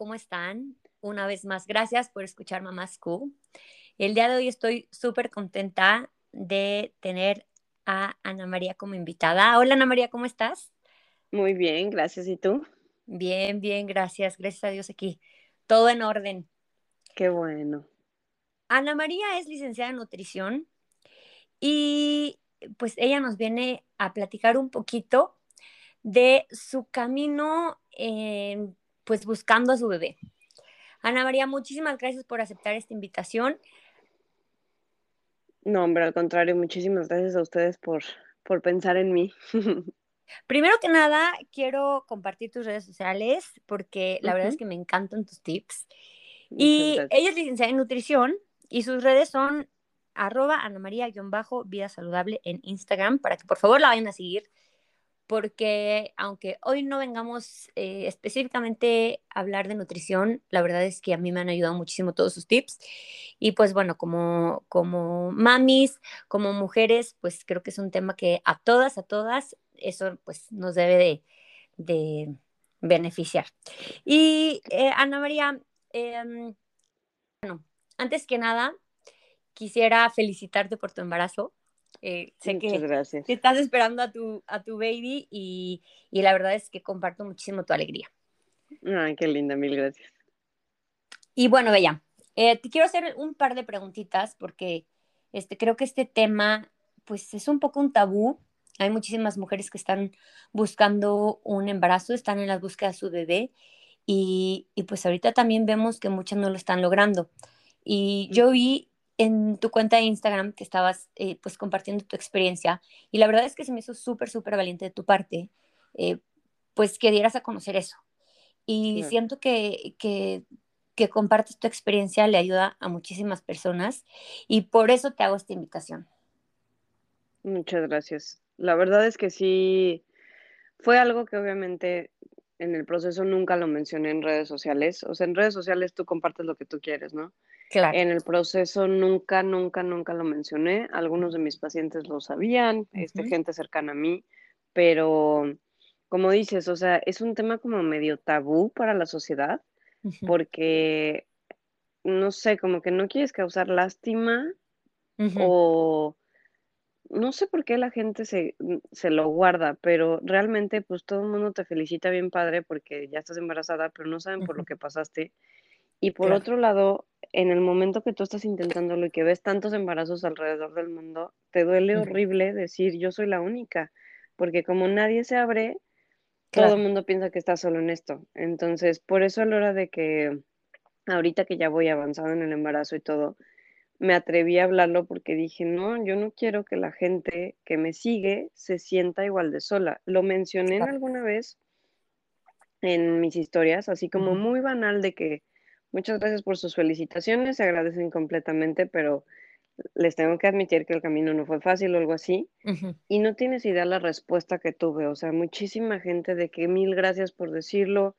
¿cómo están? Una vez más, gracias por escuchar Mamás Q. El día de hoy estoy súper contenta de tener a Ana María como invitada. Hola Ana María, ¿cómo estás? Muy bien, gracias. ¿Y tú? Bien, bien, gracias. Gracias a Dios aquí. Todo en orden. Qué bueno. Ana María es licenciada en nutrición y pues ella nos viene a platicar un poquito de su camino pues buscando a su bebé. Ana María, muchísimas gracias por aceptar esta invitación. No, hombre, al contrario, muchísimas gracias a ustedes por, por pensar en mí. Primero que nada, quiero compartir tus redes sociales porque la verdad es que me encantan tus tips. y ella es licenciada en nutrición y sus redes son arroba Ana María-vida saludable en Instagram para que por favor la vayan a seguir porque aunque hoy no vengamos eh, específicamente a hablar de nutrición, la verdad es que a mí me han ayudado muchísimo todos sus tips. Y pues bueno, como, como mamis, como mujeres, pues creo que es un tema que a todas, a todas, eso pues nos debe de, beneficiar. Y eh, Ana María, em, bueno, antes que nada, quisiera felicitarte por tu embarazo. Eh, sé que, gracias. estás esperando a tu, a tu baby y, y, la verdad es que comparto muchísimo tu alegría. Ay, qué linda, mil gracias. Y bueno, Bella, eh, te quiero hacer un par de preguntitas porque este, creo que este tema pues es un poco un tabú. Hay muchísimas mujeres que están buscando un embarazo, están en la búsqueda de su bebé y, y pues ahorita también vemos que muchas no lo están logrando. Y yo vi en tu cuenta de Instagram que estabas eh, pues compartiendo tu experiencia y la verdad es que se me hizo súper, súper valiente de tu parte, eh, pues que dieras a conocer eso. Y siento que, que, que compartes tu experiencia le ayuda a muchísimas personas y por eso te hago esta invitación. Muchas gracias. La verdad es que sí, fue algo que obviamente en el proceso nunca lo mencioné en redes sociales. O sea, en redes sociales tú compartes lo que tú quieres, ¿no? En el proceso nunca, nunca, nunca lo mencioné. Algunos de mis pacientes lo sabían, este, gente cercana a mí, pero como dices, o sea, es un tema como medio tabú para la sociedad, porque, no sé, como que no quieres causar lástima o no sé por qué la gente se, se, lo guarda, pero realmente pues todo el mundo te felicita bien padre porque ya estás embarazada, pero no saben por lo que pasaste. Y por otro lado, en el momento que tú estás intentándolo y que ves tantos embarazos alrededor del mundo, te duele horrible decir yo soy la única, porque como nadie se abre, todo el mundo piensa que está solo en esto. Entonces, por eso a la hora de que ahorita que ya voy avanzando en el embarazo y todo, me atreví a hablarlo porque dije, no, yo no quiero que la gente que me sigue se sienta igual de sola. Lo mencioné alguna vez en mis historias, así como muy banal de que Muchas gracias por sus felicitaciones, se agradecen completamente, pero les tengo que admitir que el camino no fue fácil o algo así. Y no tienes idea la respuesta que tuve. O sea, muchísima gente de que mil gracias por decirlo.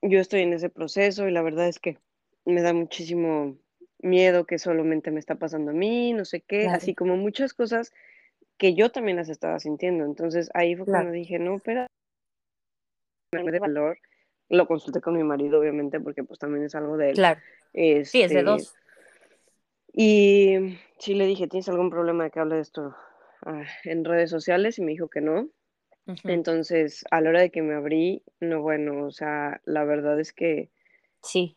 Yo estoy en ese proceso y la verdad es que me da muchísimo miedo que solamente me está pasando a mí, no sé qué, así como muchas cosas que yo también las estaba sintiendo. Entonces ahí fue cuando dije, no, espera, me de valor lo consulté con mi marido, obviamente, porque pues también es algo de él. Claro. sí, es de dos. Este, y sí le dije, ¿tienes algún problema de que hable de esto ah, en redes sociales? Y me dijo que no. Entonces, a la hora de que me abrí, no, bueno, o sea, la verdad es que sí.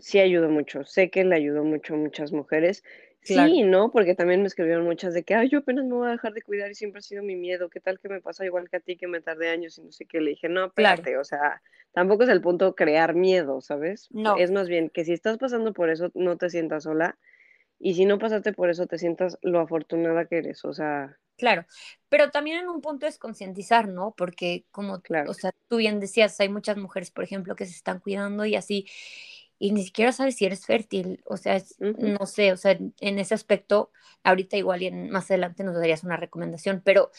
Sí ayudó mucho. Sé que le ayudó mucho a muchas mujeres. Sí, ¿no? Porque también me escribieron muchas de que, ay, yo apenas me voy a dejar de cuidar y siempre ha sido mi miedo. ¿Qué tal que me pasa igual que a ti, que me tardé años y no sé qué? Le dije, no, espérate, o sea, tampoco es el punto crear miedo, ¿sabes? No. Es más bien que si estás pasando por eso, no te sientas sola. Y si no pasaste por eso, te sientas lo afortunada que eres, o sea. Claro, pero también en un punto es concientizar, ¿no? Porque como, claro. o sea, tú bien decías, hay muchas mujeres, por ejemplo, que se están cuidando y así, y ni siquiera sabes si eres fértil, o sea, no sé, o sea, en ese aspecto, ahorita igual y en, más adelante nos darías una recomendación, pero,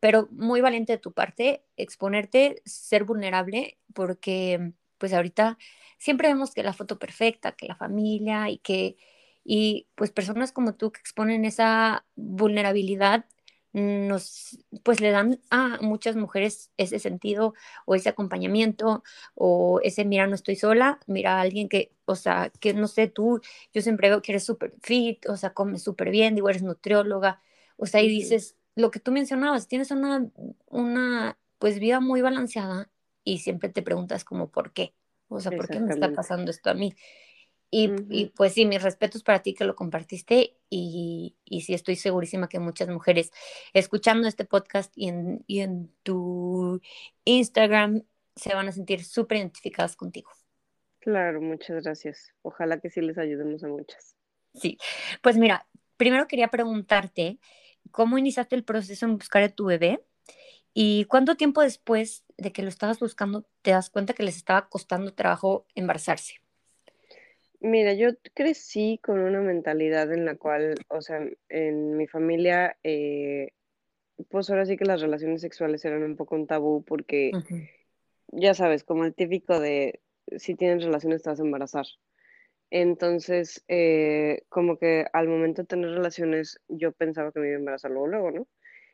pero muy valiente de tu parte, exponerte, ser vulnerable, porque pues ahorita siempre vemos que la foto perfecta, que la familia y que, y pues personas como tú que exponen esa vulnerabilidad, nos, pues le dan a muchas mujeres ese sentido o ese acompañamiento o ese, mira, no estoy sola, mira a alguien que, o sea, que no sé, tú, yo siempre veo que eres súper fit, o sea, comes súper bien, digo, eres nutrióloga, o sea, y dices, lo que tú mencionabas, tienes una, una, pues, vida muy balanceada y siempre te preguntas como, ¿por qué? O sea, ¿por qué me está pasando esto a mí? Y, pues sí, mis respetos para ti que lo compartiste y, y, sí estoy segurísima que muchas mujeres escuchando este podcast y en, y en tu Instagram se van a sentir súper identificadas contigo. Claro, muchas gracias. Ojalá que sí les ayudemos a muchas. Sí, pues mira, primero quería preguntarte, ¿cómo iniciaste el proceso en buscar a tu bebé? ¿Y cuánto tiempo después de que lo estabas buscando te das cuenta que les estaba costando trabajo embarazarse? Mira, yo crecí con una mentalidad en la cual, o sea, en mi familia, eh, pues ahora sí que las relaciones sexuales eran un poco un tabú porque, ya sabes, como el típico de si tienes relaciones te vas a embarazar. Entonces, eh, como que al momento de tener relaciones, yo pensaba que me iba a embarazar luego, luego, ¿no?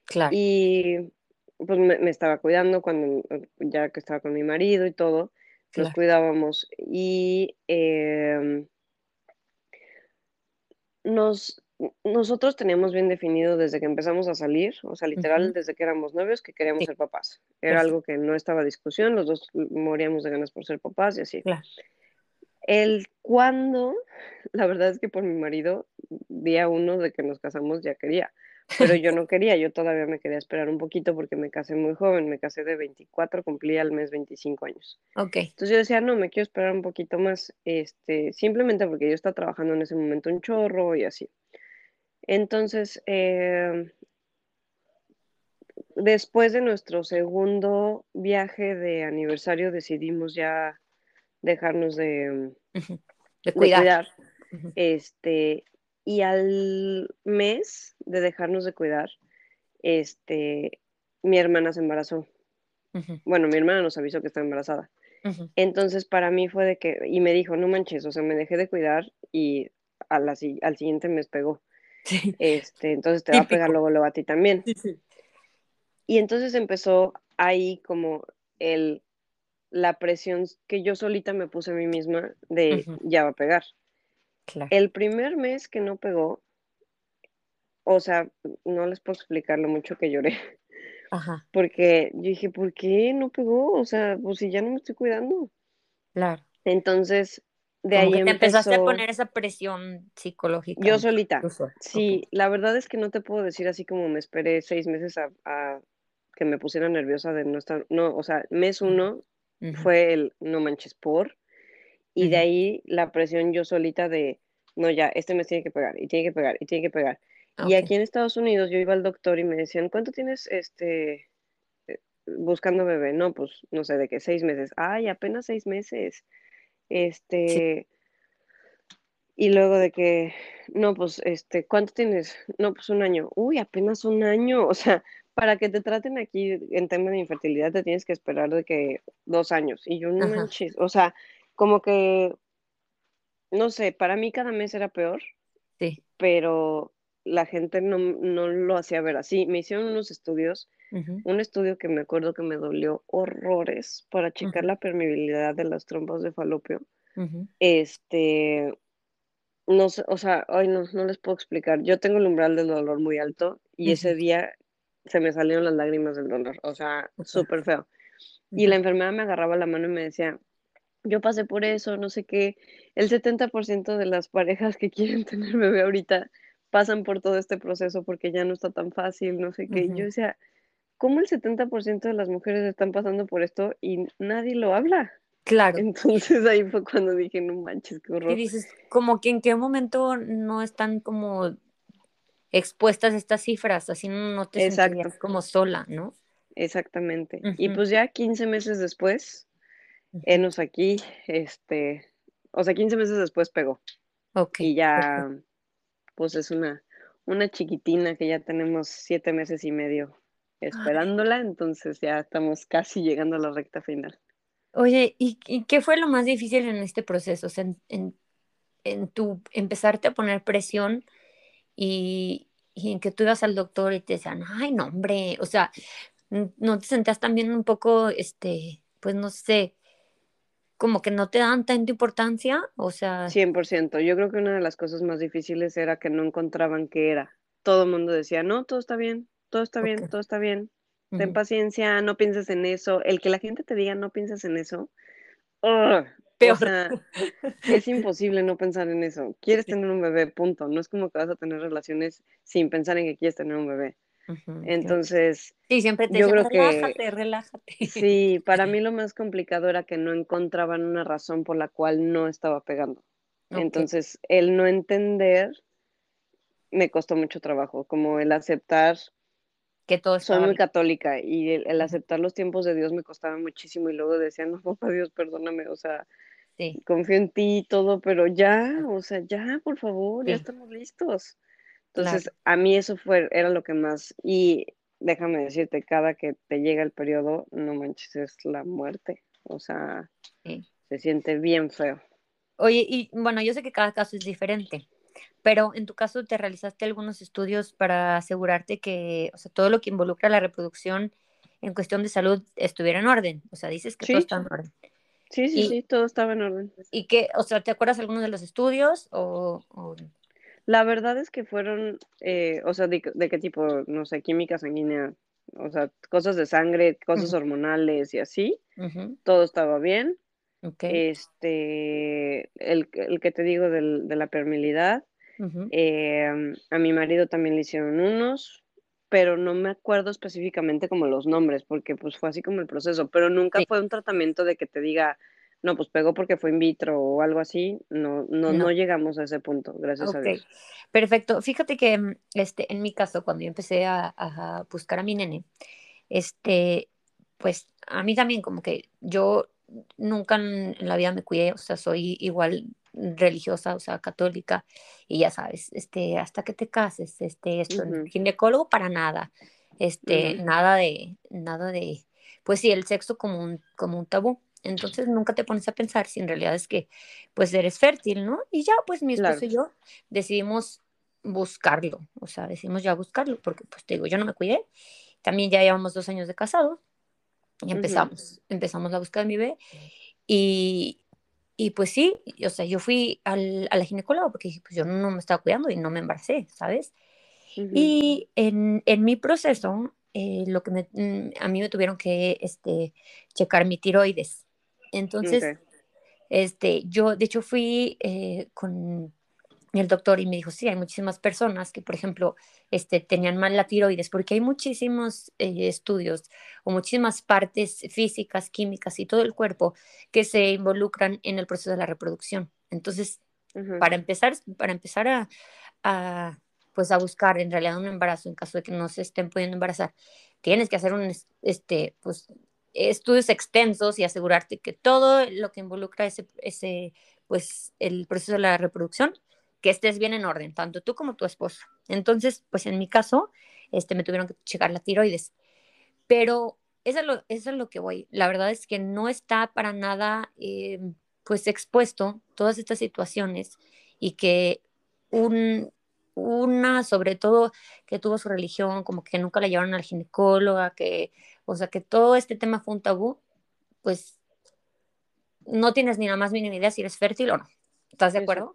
Claro. Y pues me, estaba cuidando cuando ya que estaba con mi marido y todo nos cuidábamos. Y em, nos, nosotros teníamos bien definido desde que empezamos a salir, o sea, literal, desde que éramos novios, que queríamos ser papás. Era algo que no estaba discusión, los dos moríamos de ganas por ser papás y así. El cuándo, la verdad es que por mi marido, día uno de que nos casamos ya quería pero yo no quería, yo todavía me quería esperar un poquito porque me casé muy joven, me casé de 24, cumplí al mes 25 años. Ok. Entonces yo decía, no, me quiero esperar un poquito más, este, simplemente porque yo estaba trabajando en ese momento un chorro y así. Entonces, eh, después de nuestro segundo viaje de aniversario decidimos ya dejarnos de, cuidar. Este, y al mes de dejarnos de cuidar, este, mi hermana se embarazó. Bueno, mi hermana nos avisó que estaba embarazada. Entonces, para mí fue de que, y me dijo, no manches, o sea, me dejé de cuidar y a la, al siguiente mes pegó. Este, entonces te va a pegar luego, luego a ti también. Y entonces empezó ahí como el, la presión que yo solita me puse a mí misma de ya va a pegar. El primer mes que no pegó, o sea, no les puedo explicar lo mucho que lloré. Ajá. Porque yo dije, ¿por qué no pegó? O sea, pues si ya no me estoy cuidando. Claro. Entonces, de ahí que te empezaste a poner esa presión psicológica. Yo solita. Sí, la verdad es que no te puedo decir así como me esperé seis meses a, que me pusiera nerviosa de no estar, no, o sea, mes uno fue el no manches por, y de ahí la presión yo solita de, no, ya, este mes tiene que pegar, y tiene que pegar, y tiene que pegar. Y aquí en Estados Unidos yo iba al doctor y me decían, ¿cuánto tienes este eh, buscando bebé? No, pues no sé, de qué, seis meses. Ay, apenas seis meses. Este. Y luego de que, no, pues, este, ¿cuánto tienes? No, pues un año. Uy, apenas un año. O sea, para que te traten aquí en tema de infertilidad te tienes que esperar de que dos años. Y yo no manches. O sea, como que, no sé, para mí cada mes era peor, sí. pero la gente no, lo hacía ver así. Me hicieron unos estudios, un estudio que me acuerdo que me dolió horrores para checar la permeabilidad de las trompas de falopio. Este, no sé, o sea, hoy no, no les puedo explicar. Yo tengo el umbral del dolor muy alto y ese día se me salieron las lágrimas del dolor, o sea, súper feo. Y la enfermera me agarraba la mano y me decía, yo pasé por eso, no sé qué. El 70% de las parejas que quieren tener bebé ahorita pasan por todo este proceso porque ya no está tan fácil, no sé qué. Yo decía, ¿cómo el 70% de las mujeres están pasando por esto y nadie lo habla? Claro. Entonces ahí fue cuando dije, no manches, qué horror. Y dices, como que en qué momento no están como expuestas estas cifras, así no te Exacto. como sola, ¿no? Exactamente. Y pues ya 15 meses después, Enos aquí, este, o sea, 15 meses después pegó. Ok. Y ya, pues es una, una chiquitina que ya tenemos siete meses y medio esperándola, entonces ya estamos casi llegando a la recta final. Oye, ¿y, qué fue lo más difícil en este proceso? O sea, en, en, tu empezarte a poner presión y, y en que tú ibas al doctor y te decían, ay, no, hombre, o sea, no te sentías también un poco, este, pues no sé, como que no te dan tanta importancia, o sea... 100%, yo creo que una de las cosas más difíciles era que no encontraban qué era. Todo el mundo decía, no, todo está bien, todo está bien, todo está bien, ten paciencia, no pienses en eso. El que la gente te diga, no pienses en eso, Peor. O sea, es imposible no pensar en eso. Quieres tener un bebé, punto. No es como que vas a tener relaciones sin pensar en que quieres tener un bebé. Entonces, sí, siempre te yo creo relájate, relájate. Sí, para mí lo más complicado era que no encontraban una razón por la cual no estaba pegando. Entonces, el no entender me costó mucho trabajo, como el aceptar que todo soy muy católica y el, aceptar los tiempos de Dios me costaba muchísimo y luego decía, no, papá Dios, perdóname, o sea, confío en ti y todo, pero ya, o sea, ya, por favor, ya estamos listos. Entonces, a mí eso fue, era lo que más, y déjame decirte, cada que te llega el periodo, no manches, es la muerte. O sea, se siente bien feo. Oye, y bueno, yo sé que cada caso es diferente, pero en tu caso te realizaste algunos estudios para asegurarte que, o sea, todo lo que involucra la reproducción en cuestión de salud estuviera en orden. O sea, dices que todo está en orden. Sí, sí, sí, todo estaba en orden. ¿Y qué, o sea, te acuerdas algunos de los estudios o la verdad es que fueron, eh, o sea, de, qué tipo, no sé, química sanguínea, o sea, cosas de sangre, cosas hormonales y así. Todo estaba bien. Este, el, que te digo de la permilidad, em, a mi marido también le hicieron unos, pero no me acuerdo específicamente como los nombres, porque pues fue así como el proceso, pero nunca fue un tratamiento de que te diga, no, pues pegó porque fue in vitro o algo así, no, no, no. llegamos a ese punto, gracias a Dios. Perfecto. Fíjate que mm, este, en mi caso, cuando yo empecé a, buscar a mi nene, este, pues a mí también como que yo nunca en, la vida me cuidé, o sea, soy igual religiosa, o sea, católica, y ya sabes, este, hasta que te cases, este, esto, ginecólogo para nada, este, nada de, nada de, pues sí, el sexo como un, como un tabú. Entonces nunca te pones a pensar si en realidad es que pues eres fértil, ¿no? Y ya pues mi esposo y yo decidimos buscarlo, o sea, decidimos ya buscarlo, porque pues te digo, yo no me cuidé, también ya llevamos dos años de casado y empezamos, empezamos la búsqueda de mi bebé y, y pues sí, o sea, yo fui al, a la ginecóloga porque pues yo no me estaba cuidando y no me embaracé, ¿sabes? Y en, en mi proceso, eh, lo que mm, a mí me tuvieron que este, checar mi tiroides. Entonces, este, yo de hecho fui eh, con el doctor y me dijo, sí, hay muchísimas personas que, por ejemplo, este, tenían mal la tiroides, porque hay muchísimos eh, estudios o muchísimas partes físicas, químicas y todo el cuerpo que se involucran en el proceso de la reproducción. Entonces, para empezar, para empezar a, a, pues a buscar en realidad un embarazo en caso de que no se estén pudiendo embarazar, tienes que hacer un, este, pues, estudios extensos y asegurarte que todo lo que involucra ese, ese, pues, el proceso de la reproducción, que estés bien en orden, tanto tú como tu esposo. Entonces, pues en mi caso, este, me tuvieron que checar la tiroides. Pero eso es lo, eso es lo que voy. La verdad es que no está para nada, eh, pues, expuesto todas estas situaciones y que un, una, sobre todo, que tuvo su religión, como que nunca la llevaron al ginecóloga, que o sea, que todo este tema fue un tabú, pues no tienes ni la más mínima idea si eres fértil o no. ¿Estás de acuerdo?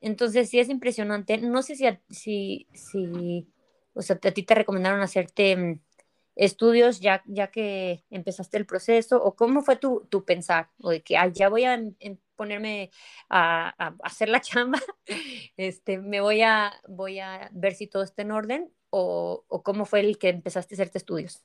Entonces sí es impresionante. No sé si, si, si, o sea, a ti te recomendaron hacerte mm, estudios ya, ya que empezaste el proceso o cómo fue tu, tu pensar o de que ya voy a em, ponerme a, a, hacer la chamba, este, me voy a, voy a ver si todo está en orden o, cómo fue el que empezaste a hacerte estudios?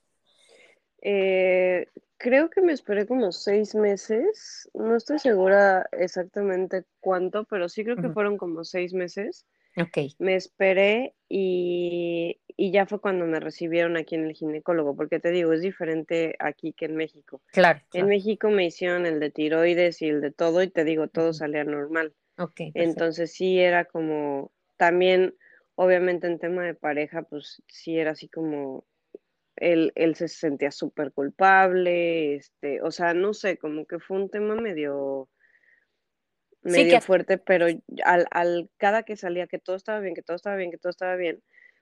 Eh, creo que me esperé como seis meses, no estoy segura exactamente cuánto, pero sí creo que fueron como seis meses. Ok. Me esperé y, ya fue cuando me recibieron aquí en el ginecólogo, porque te digo, es diferente aquí que en México. Claro. En México me hicieron el de tiroides y el de todo y te digo, todo salía normal. Ok. Entonces sí era como, también obviamente en tema de pareja, pues sí era así como él, él se sentía súper culpable, este, o sea, no sé, como que fue un tema medio, medio fuerte, pero al, al, cada que salía que todo estaba bien, que todo estaba bien, que todo estaba bien,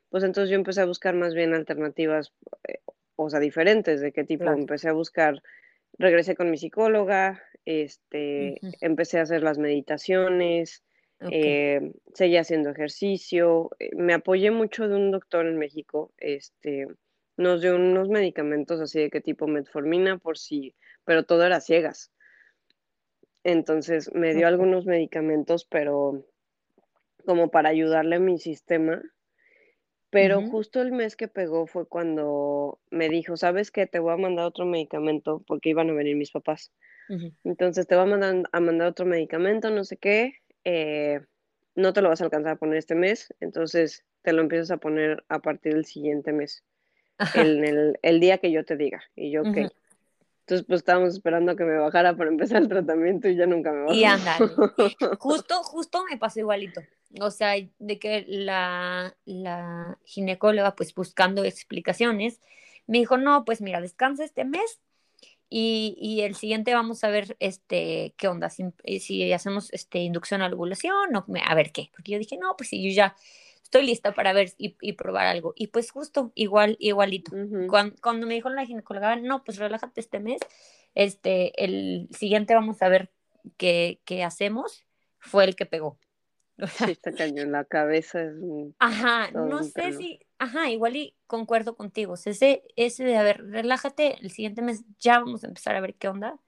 pues entonces yo empecé a buscar más bien alternativas, eh, o sea, diferentes, de qué tipo, empecé a buscar, regresé con mi psicóloga, este, empecé a hacer las meditaciones, eh, seguí haciendo ejercicio, eh, me apoyé mucho de un doctor en México, este, nos dio unos medicamentos así de qué tipo metformina por si, pero todo era ciegas. Entonces me dio algunos medicamentos, pero como para ayudarle a mi sistema. Pero justo el mes que pegó fue cuando me dijo, ¿sabes qué? Te voy a mandar otro medicamento porque iban a venir mis papás. Entonces te voy a mandar, a mandar otro medicamento, no sé qué. Eh, no te lo vas a alcanzar a poner este mes, entonces te lo empiezas a poner a partir del siguiente mes, el, el, día que yo te diga. Y yo, ok. Entonces, pues estábamos esperando a que me bajara para empezar el tratamiento y ya nunca me bajó. Y ándale. Justo, justo me pasó igualito. O sea, de que la, la ginecóloga, pues buscando explicaciones, me dijo, no, pues mira, descansa este mes y, y, el siguiente vamos a ver este qué onda, si, si hacemos este inducción a la ovulación o a ver qué. Porque yo dije, no, pues sí, yo ya estoy lista para ver y, probar algo. Y pues justo, igual, igualito. cuando, me dijo la ginecóloga, no, pues relájate este mes, este, el siguiente vamos a ver qué, qué hacemos, fue el que pegó. sí, está cañón, la cabeza es Ajá, no sé si, ajá, igual y concuerdo contigo, ese, ese de, a ver, relájate, el siguiente mes ya vamos a empezar a ver qué onda.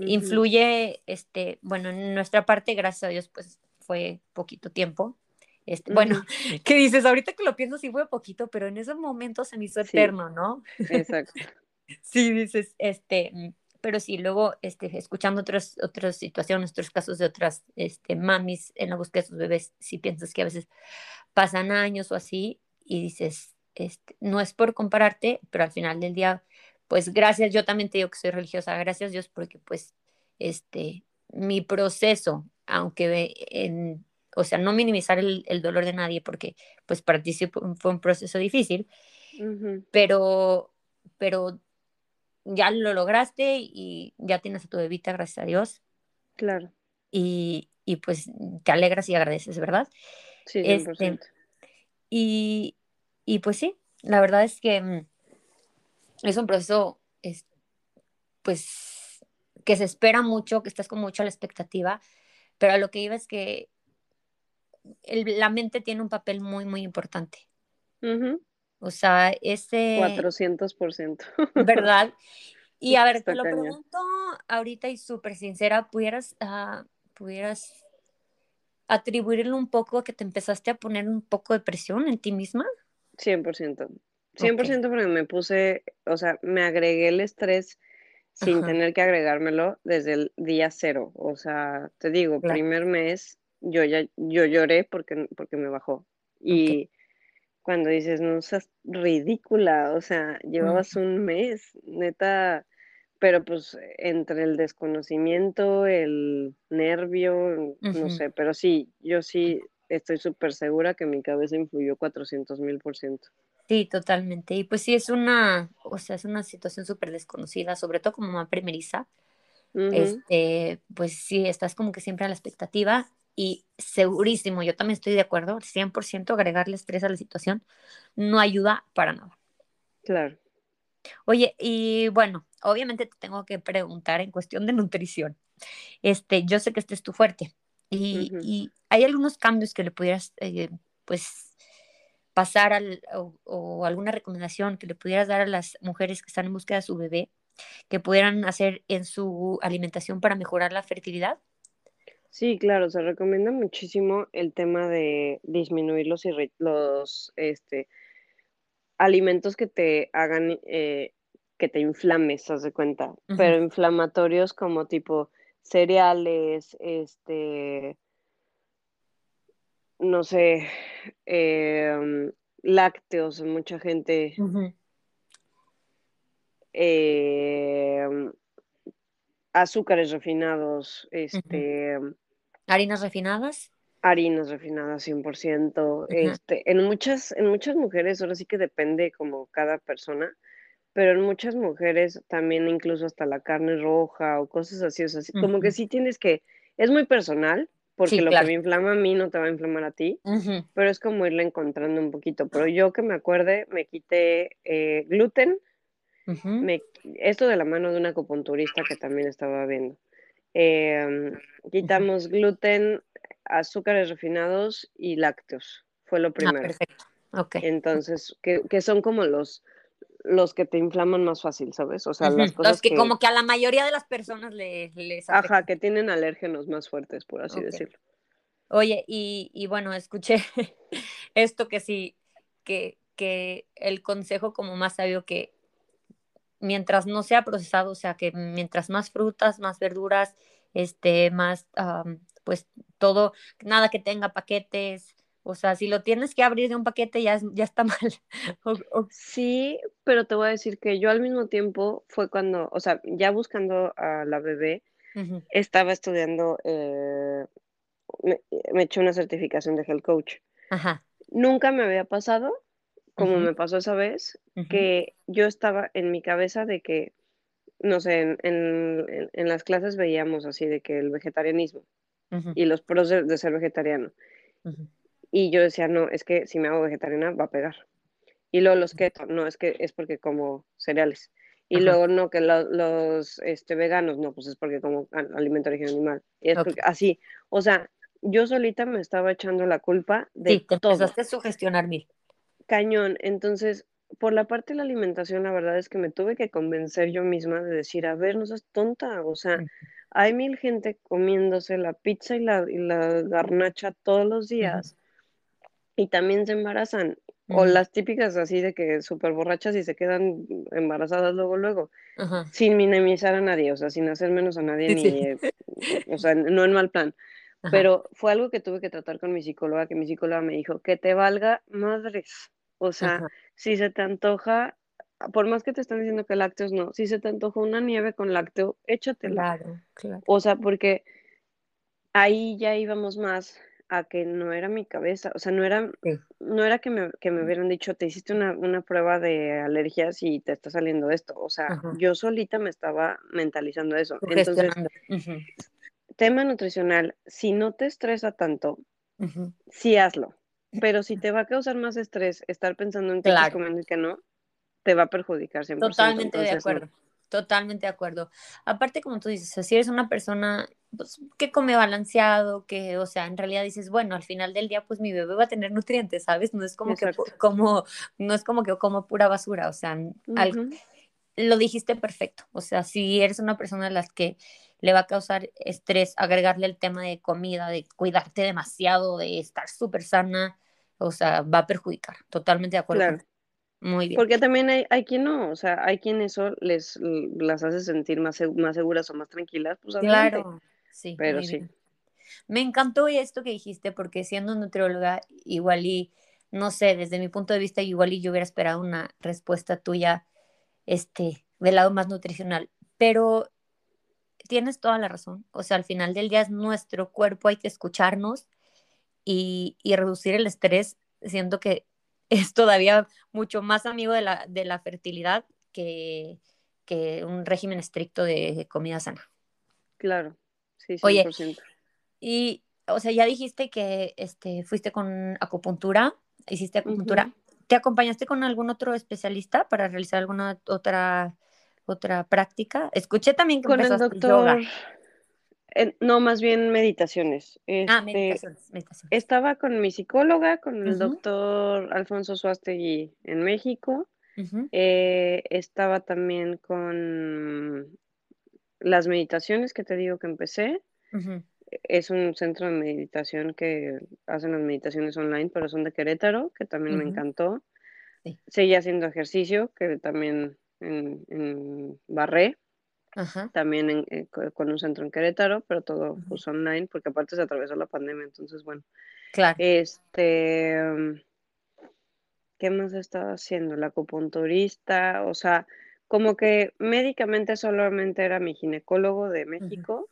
Influye, este, bueno, en nuestra parte, gracias a Dios, pues fue poquito tiempo, este, bueno, ¿qué dices? Ahorita que lo pienso sí fue poquito, pero en ese momento se me hizo eterno, ¿no? Exacto. sí, dices, este, mm, pero sí, luego este, escuchando otras, otras situaciones, otros casos de otras este, mamis en la búsqueda de sus bebés, si piensas que a veces pasan años o así y dices, este, no es por compararte, pero al final del día, pues gracias, yo también te digo que soy religiosa, gracias Dios porque pues este, mi proceso, aunque en o sea, no minimizar el, dolor de nadie porque pues para ti fue un proceso difícil, pero, pero ya lo lograste y ya tienes a tu bebita, gracias a Dios. Claro. Y, y pues te alegras y agradeces, ¿verdad? Sí, 100%. Este, y, y pues sí, la verdad es que mm, es un proceso, es, pues, que se espera mucho, que estás con mucho a la expectativa, pero a lo que iba es que la mente tiene un papel muy, muy importante. O sea, ese... 400%. ¿Verdad? Y a ver, te lo pregunto ahorita y súper sincera, ¿pudieras, uh, ¿pudieras atribuirle un poco a que te empezaste a poner un poco de presión en ti misma? 100%. 100% porque me puse, o sea, me agregué el estrés sin tener que agregármelo desde el día cero. O sea, te digo, primer mes yo ya yo lloré porque, porque me bajó. Y cuando dices, no seas ridícula, o sea, llevabas un mes, neta, pero pues entre el desconocimiento, el nervio, no sé, pero sí, yo sí estoy súper segura que mi cabeza influyó 400 mil por ciento. Sí, totalmente. Y pues sí, es una, o sea, es una situación súper desconocida, sobre todo como mamá primeriza. Este, pues sí, estás como que siempre a la expectativa y segurísimo, yo también estoy de acuerdo, 100% agregarle estrés a la situación no ayuda para nada. Claro. Oye, y bueno, obviamente te tengo que preguntar en cuestión de nutrición. Este, yo sé que este es tu fuerte y, hay algunos cambios que le pudieras, eh, pues, pasar al, o, alguna recomendación que le pudieras dar a las mujeres que están en búsqueda de su bebé, que pudieran hacer en su alimentación para mejorar la fertilidad. Sí, claro, se recomienda muchísimo el tema de disminuir los, los este, alimentos que te hagan, eh, que te inflames, haz de cuenta, pero inflamatorios como tipo cereales, este, no sé, em, lácteos, mucha gente. Em, azúcares refinados, este... ¿Harinas refinadas? Harinas refinadas 100%. este, en, muchas, en muchas mujeres, ahora sí que depende como cada persona, pero en muchas mujeres también incluso hasta la carne roja o cosas así, o sea, como que sí tienes que es muy personal, porque lo que me inflama a mí no te va a inflamar a ti, pero es como irle encontrando un poquito. Pero yo que me acuerde, me quité eh, gluten, esto de la mano de una acupunturista que también estaba viendo. Em, quitamos gluten, azúcares refinados y lácteos. Fue lo ah, primero. perfecto. Okay. Entonces, que, que, son como los, los que te inflaman más fácil, ¿sabes? O sea, las cosas los que, como que a la mayoría de las personas les, les Ajá, que tienen alérgenos más fuertes, por así decirlo. Oye, y, y, bueno, escuché esto que sí, que, que el consejo como más sabio que mientras no sea procesado, o sea, que mientras más frutas, más verduras, este, más, pues todo, nada que tenga paquetes, o sea, si lo tienes que abrir de un paquete ya, ya está mal. Sí, pero te voy a decir que yo al mismo tiempo fue cuando, o sea, ya buscando a la bebé, estaba estudiando, eh, me, eché una certificación de health coach. Ajá. Nunca me había pasado, como me pasó esa vez, que yo estaba en mi cabeza de que, no sé, en, las clases veíamos así de que el vegetarianismo y los pros de, ser vegetariano. Y yo decía, no, es que si me hago vegetariana va a pegar. Y luego los keto, no, es que es porque como cereales. Y luego no, que los este, veganos, no, pues es porque como alimento origen animal. Y es porque, así, o sea, yo solita me estaba echando la culpa de sí, te todo. empezaste a sugestionar mil. Cañón. Entonces, por la parte de la alimentación, la verdad es que me tuve que convencer yo misma de decir, a ver, no seas tonta, o sea, hay mil gente comiéndose la pizza y la, y la garnacha todos los días y también se embarazan. O las típicas así de que súper borrachas y se quedan embarazadas luego, luego, sin minimizar a nadie, o sea, sin hacer menos a nadie, ni, eh, o sea, no en mal plan. Pero fue algo que tuve que tratar con mi psicóloga, que mi psicóloga me dijo, que te valga madres. O sea, si se te antoja, por más que te están diciendo que lácteos no, si se te antoja una nieve con lácteo, échatela. Claro, claro. O sea, porque ahí ya íbamos más a que no era mi cabeza, o sea, no era, no era que me, que me hubieran dicho, te hiciste una, una, prueba de alergias y te está saliendo esto, o sea, yo solita me estaba mentalizando eso. Entonces, tema nutricional, si no te estresa tanto, sí hazlo, pero si te va a causar más estrés estar pensando en qué claro. comiendo y que no, te va a perjudicar 100%. Totalmente de acuerdo. Totalmente de acuerdo. Aparte, como tú dices, si eres una persona pues, que come balanceado, que, o sea, en realidad dices, bueno, al final del día, pues mi bebé va a tener nutrientes, ¿sabes? No es como que como, no es como que como pura basura, o sea, lo dijiste perfecto. O sea, si eres una persona a las que le va a causar estrés agregarle el tema de comida, de cuidarte demasiado, de estar súper sana, o sea, va a perjudicar. Totalmente de acuerdo. Muy bien. Porque también hay, hay quien no, o sea, hay quien eso les las hace sentir más, más seguras o más tranquilas, pues Claro, sí. Pero sí. Me encantó esto que dijiste, porque siendo nutrióloga, igual y, no sé, desde mi punto de vista, igual y yo hubiera esperado una respuesta tuya, este, del lado más nutricional. Pero tienes toda la razón. O sea, al final del día es nuestro cuerpo, hay que escucharnos y, y reducir el estrés. Siento que es todavía mucho más amigo de la, de la fertilidad que, que un régimen estricto de, comida sana. Claro, sí, 100%. Oye, y, o sea, ya dijiste que este, fuiste con acupuntura, hiciste acupuntura. ¿Te acompañaste con algún otro especialista para realizar alguna otra, otra práctica? Escuché también que con el doctor, no, más bien meditaciones. ah, este, meditaciones, Estaba con mi psicóloga, con el doctor Alfonso Suastegui en México. Eh, estaba también con las meditaciones que te digo que empecé. Es un centro de meditación que hacen las meditaciones online, pero son de Querétaro, que también me encantó. Seguía haciendo ejercicio, que también en, en Barré también eh, con un centro en Querétaro, pero todo pues, online, porque aparte se atravesó la pandemia, entonces bueno. Claro. Este, mm, ¿qué más estaba haciendo? La acupunturista, o sea, como que médicamente solamente era mi ginecólogo de México,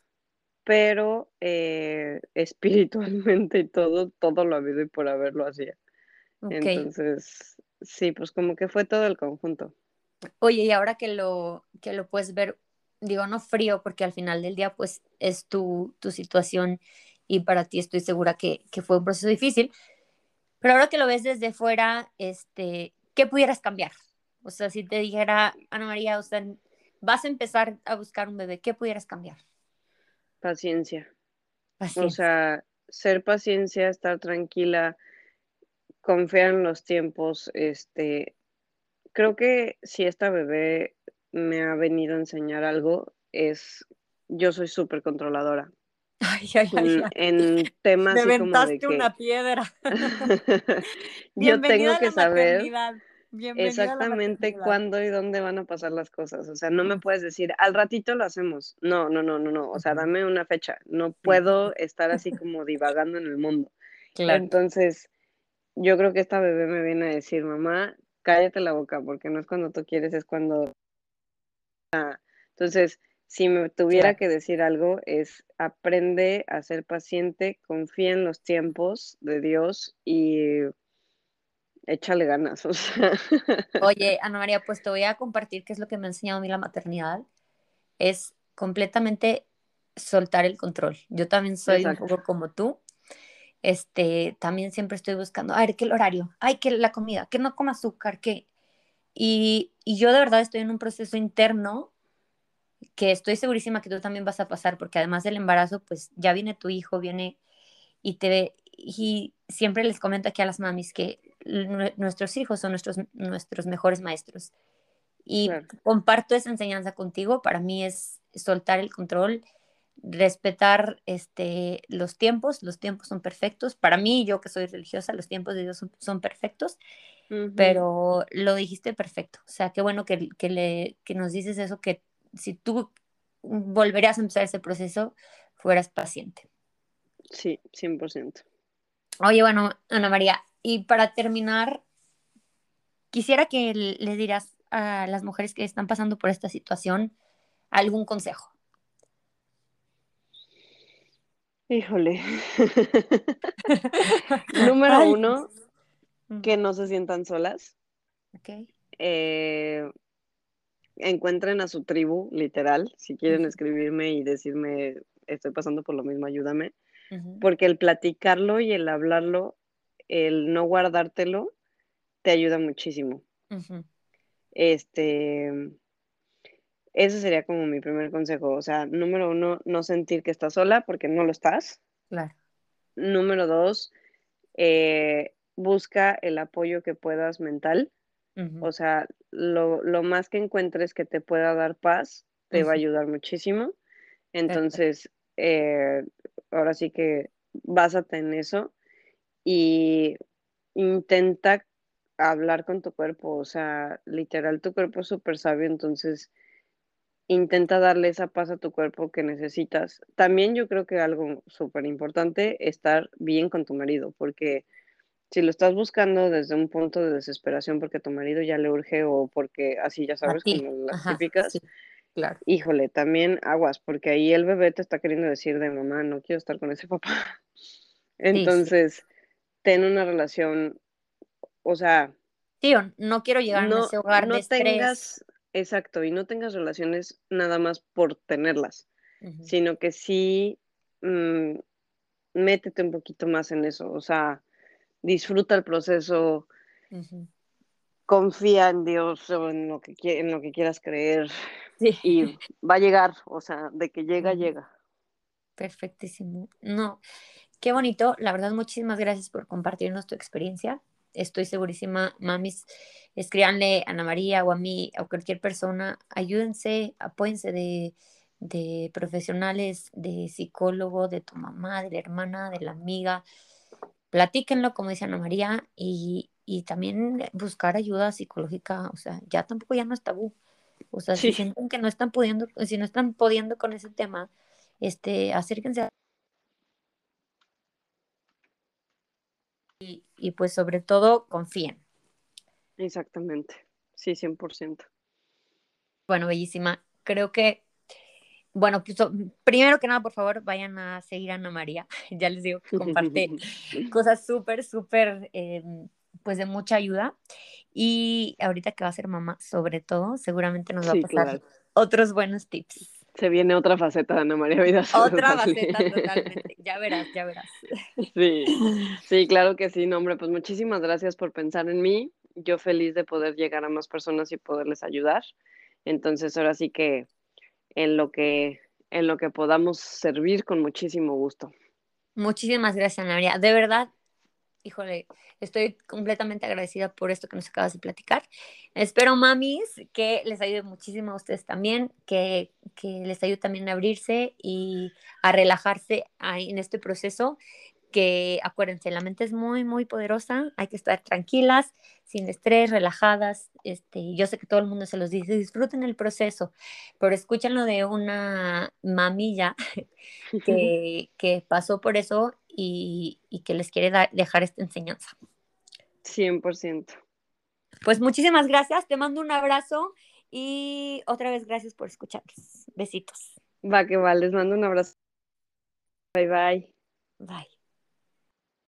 pero eh, espiritualmente y todo, todo lo habido y por haberlo hacía. Entonces, sí, pues como que fue todo el conjunto. Oye, y ahora que lo, que lo puedes ver digo, no frío, porque al final del día, pues es tu, tu situación y para ti estoy segura que, que, fue un proceso difícil. Pero ahora que lo ves desde fuera, este, ¿qué pudieras cambiar? O sea, si te dijera, Ana María, o sea, vas a empezar a buscar un bebé, ¿qué pudieras cambiar? Paciencia. Paciencia. O sea, ser paciencia, estar tranquila, confiar en los tiempos, este, creo que si esta bebé me ha venido a enseñar algo, es, yo soy súper controladora. Ay, ay, ay, En, temas Me así como de que... una piedra. yo tengo que saber exactamente cuándo y dónde van a pasar las cosas. O sea, no me puedes decir, al ratito lo hacemos. No, no, no, no, no. O sea, dame una fecha. No puedo estar así como divagando en el mundo. Entonces, yo creo que esta bebé me viene a decir, mamá, cállate la boca, porque no es cuando tú quieres, es cuando... Ah, entonces, si me tuviera que decir algo, es aprende a ser paciente, confía en los tiempos de Dios y échale ganas. Oye, Ana María, pues te voy a compartir qué es lo que me ha enseñado a mí la maternidad. Es completamente soltar el control. Yo también soy un poco como tú. Este, también siempre estoy buscando, a ver, ¿qué el horario? Ay, que la comida, que no coma azúcar, que... Y, y yo de verdad estoy en un proceso interno que estoy segurísima que tú también vas a pasar, porque además del embarazo, pues ya viene tu hijo, viene y te ve, y siempre les comento aquí a las mamis que nuestros hijos son nuestros, nuestros mejores maestros. Y comparto esa enseñanza contigo, para mí es soltar el control, respetar este, los tiempos, los tiempos son perfectos. Para mí, yo que soy religiosa, los tiempos de Dios son, perfectos, pero lo dijiste perfecto. O sea, qué bueno que, que, le, que nos dices eso, que si tú volverías a empezar ese proceso, fueras paciente. Sí, 100%. Oye, bueno, Ana María, y para terminar, quisiera que le dirás a las mujeres que están pasando por esta situación algún consejo. Híjole. Número uno, que no se sientan solas. Okay. Eh, encuentren a su tribu, literal. Si quieren escribirme y decirme, estoy pasando por lo mismo, ayúdame. Porque el platicarlo y el hablarlo, el no guardártelo, te ayuda muchísimo. Este, ese sería como mi primer consejo. O sea, número uno, no sentir que estás sola porque no lo estás. Claro. Número dos, eh, busca el apoyo que puedas mental. O sea, lo, más que encuentres que te pueda dar paz, te va a ayudar muchísimo. Entonces, eh, ahora sí que básate en eso y intenta hablar con tu cuerpo. O sea, literal, tu cuerpo es súper sabio, entonces intenta darle esa paz a tu cuerpo que necesitas. También yo creo que algo súper importante, estar bien con tu marido, porque si lo estás buscando desde un punto de desesperación porque tu marido ya le urge o porque así ya sabes, como las típicas, claro. híjole, también aguas, porque ahí el bebé te está queriendo decir de mamá, no quiero estar con ese papá. Entonces, ten una relación, o sea... Tío, no quiero llegar a ese hogar no de tengas, Exacto, y no tengas relaciones nada más por tenerlas, sino que sí mm, métete un poquito más en eso, o sea, disfruta el proceso, confía en Dios o en lo que, en lo que quieras creer y va a llegar, o sea, de que llega, llega. Perfectísimo. No, qué bonito. La verdad, muchísimas gracias por compartirnos tu experiencia. Estoy segurísima, mamis, escríbanle a Ana María o a mí o a cualquier persona, ayúdense, apóyense de, de profesionales, de psicólogo, de tu mamá, de la hermana, de la amiga, platíquenlo, como dice Ana María, y, también buscar ayuda psicológica, o sea, ya tampoco ya no es tabú. O sea, si sienten que no están pudiendo, si no están pudiendo con ese tema, este, acérquense a... Y, pues sobre todo confíen. Exactamente, sí, 100%. Bueno, bellísima. Creo que bueno, pues, primero que nada, por favor, vayan a seguir a Ana María. Ya les digo que comparte cosas súper, súper, em, pues de mucha ayuda. Y ahorita que va a ser mamá, sobre todo, seguramente nos va a pasar otros buenos tips. Se viene otra faceta de Ana María Vida. Otra faceta totalmente. Ya verás, ya verás. Sí, sí, claro que sí. No, hombre, pues muchísimas gracias por pensar en mí. Yo feliz de poder llegar a más personas y poderles ayudar. Entonces, ahora sí que en lo que en lo que podamos servir con muchísimo gusto. Muchísimas gracias, Ana María. De verdad, híjole, estoy completamente agradecida por esto que nos acabas de platicar. Espero, mamis, que les ayude muchísimo a ustedes también, que, que les ayude también a abrirse y a relajarse en este proceso que acuérdense, la mente es muy, muy poderosa, hay que estar tranquilas, sin estrés, relajadas. Este, yo sé que todo el mundo se los dice, disfruten el proceso, pero escúchenlo de una mamilla que, que pasó por eso y, y que les quiere dejar esta enseñanza. 100%. Pues muchísimas gracias, te mando un abrazo y otra vez gracias por escucharnos. Besitos. Va que va, les mando un abrazo. Bye bye. Bye.